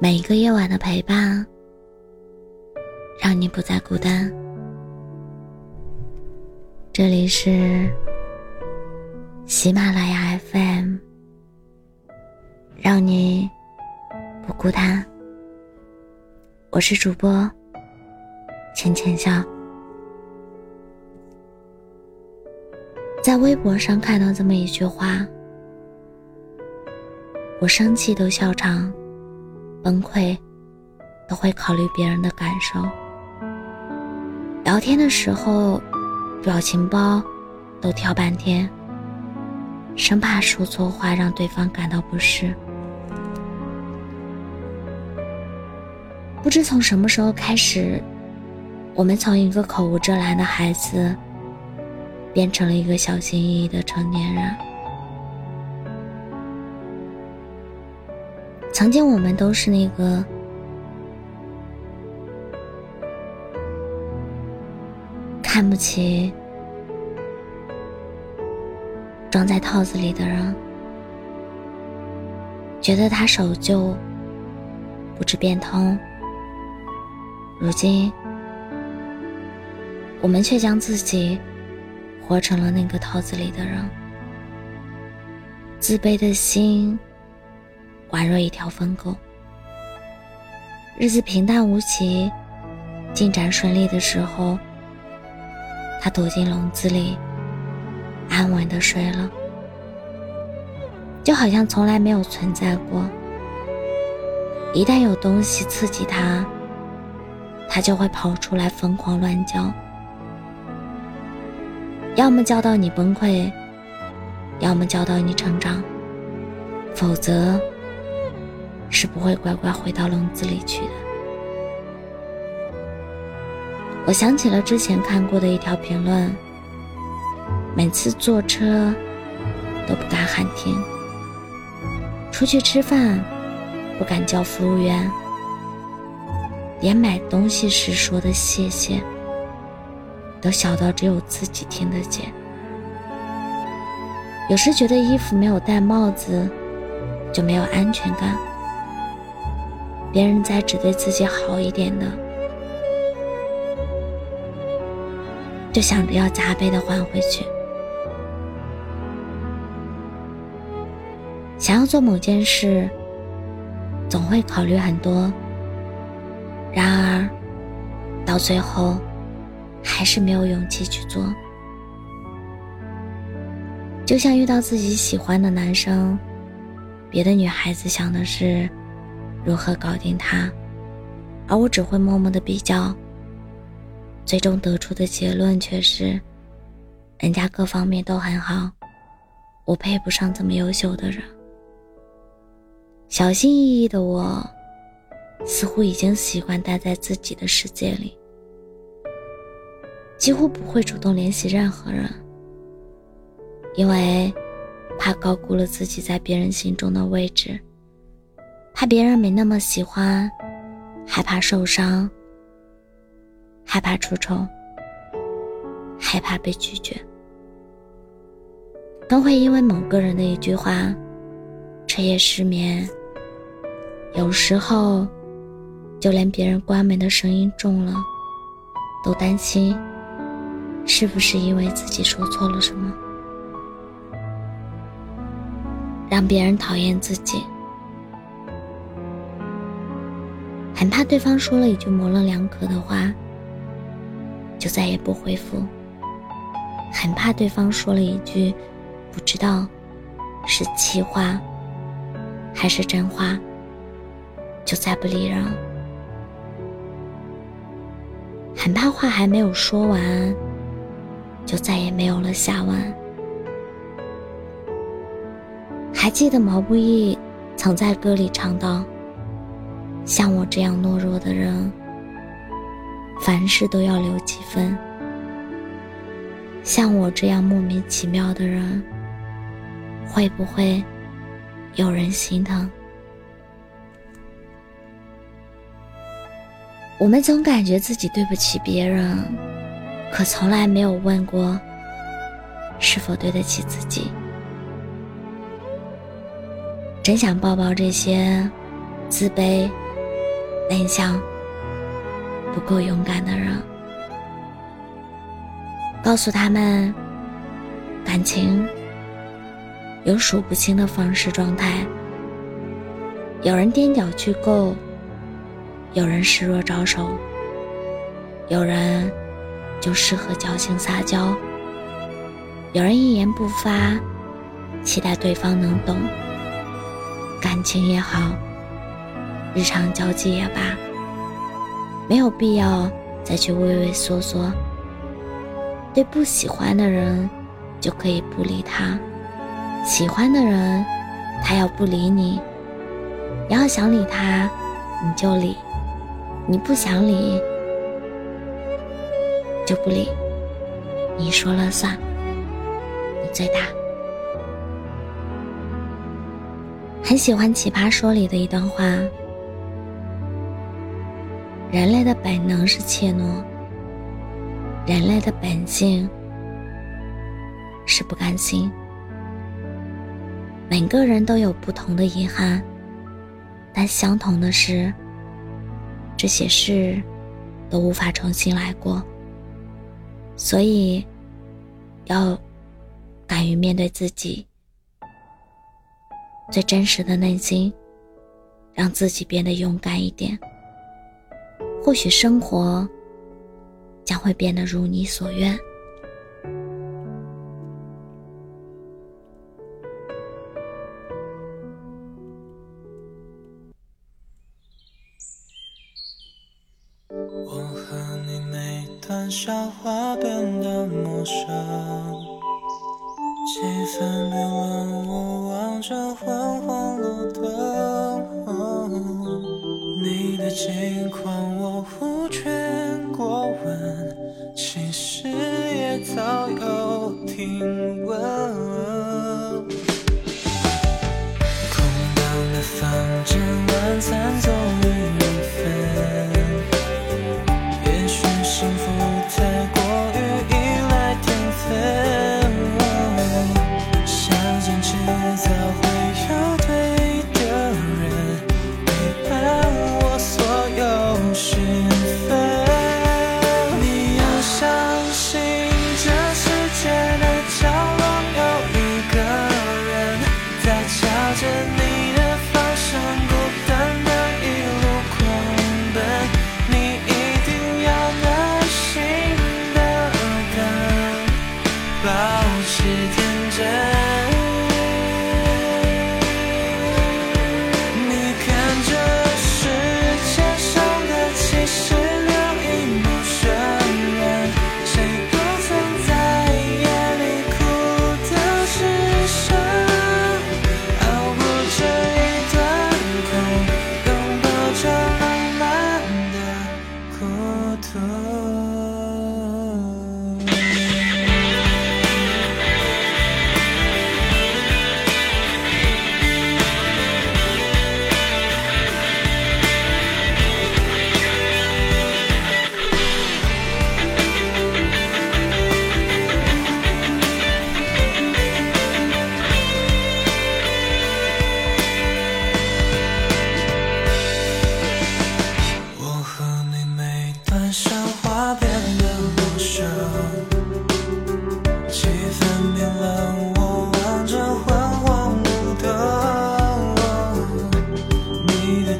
每一个夜晚的陪伴，让你不再孤单。这里是喜马拉雅 FM，让你不孤单。我是主播浅浅笑，在微博上看到这么一句话：我生气都笑场。崩溃，都会考虑别人的感受。聊天的时候，表情包都挑半天，生怕说错话让对方感到不适。不知从什么时候开始，我们从一个口无遮拦的孩子，变成了一个小心翼翼的成年人。曾经我们都是那个看不起装在套子里的人，觉得他守旧不知变通。如今，我们却将自己活成了那个套子里的人，自卑的心。宛若一条疯狗，日子平淡无奇，进展顺利的时候，他躲进笼子里，安稳的睡了，就好像从来没有存在过。一旦有东西刺激他，他就会跑出来疯狂乱叫，要么叫到你崩溃，要么叫到你成长，否则。是不会乖乖回到笼子里去的。我想起了之前看过的一条评论：每次坐车都不敢喊停，出去吃饭不敢叫服务员，连买东西时说的谢谢都小到只有自己听得见。有时觉得衣服没有戴帽子就没有安全感。别人在只对自己好一点的，就想着要加倍的还回去。想要做某件事，总会考虑很多，然而到最后还是没有勇气去做。就像遇到自己喜欢的男生，别的女孩子想的是。如何搞定他？而我只会默默的比较，最终得出的结论却是，人家各方面都很好，我配不上这么优秀的人。小心翼翼的我，似乎已经习惯待在自己的世界里，几乎不会主动联系任何人，因为怕高估了自己在别人心中的位置。怕别人没那么喜欢，害怕受伤，害怕出丑，害怕被拒绝，都会因为某个人的一句话彻夜失眠。有时候，就连别人关门的声音重了，都担心是不是因为自己说错了什么，让别人讨厌自己。很怕对方说了一句模棱两可的话，就再也不回复；很怕对方说了一句不知道是气话还是真话，就再不理人；很怕话还没有说完，就再也没有了下文。还记得毛不易曾在歌里唱道。像我这样懦弱的人，凡事都要留几分；像我这样莫名其妙的人，会不会有人心疼？我们总感觉自己对不起别人，可从来没有问过是否对得起自己。真想抱抱这些自卑。内向、不够勇敢的人。告诉他们，感情有数不清的方式状态。有人踮脚去够，有人示弱招手，有人就适合矫情撒娇，有人一言不发，期待对方能懂。感情也好，日常交际也罢，没有必要再去畏畏缩缩。对不喜欢的人，就可以不理他；喜欢的人，他要不理你，你要想理他，你就理；你不想理，就不理。你说了算，你最大。很喜欢《奇葩说》里的一段话：人类的本能是怯懦。人类的本性是不甘心。每个人都有不同的遗憾，但相同的是，这些事都无法重新来过。所以，要敢于面对自己最真实的内心，让自己变得勇敢一点。或许生活。将会变得如你所愿。我和你每段笑话变得陌生，气氛变冷，我望着昏黄路灯，你的近况我无权。过问，其实也早有听闻。我的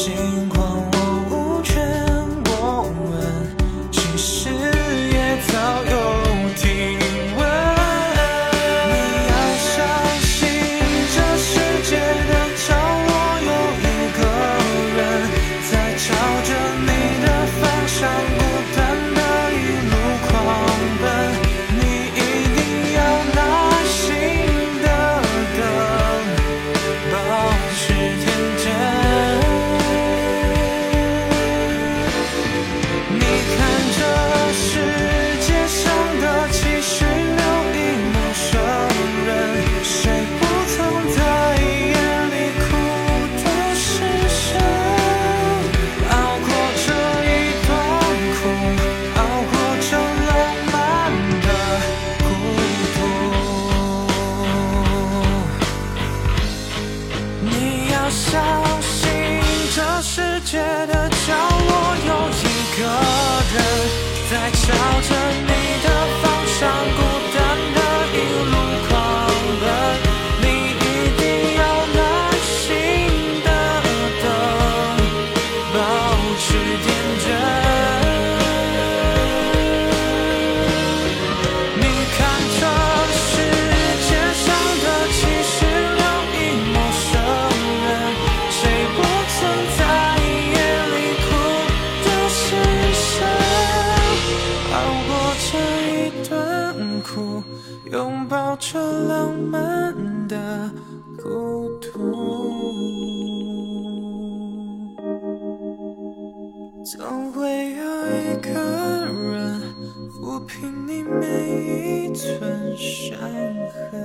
要相慢的孤独，总会有一个人抚平你每一寸伤痕。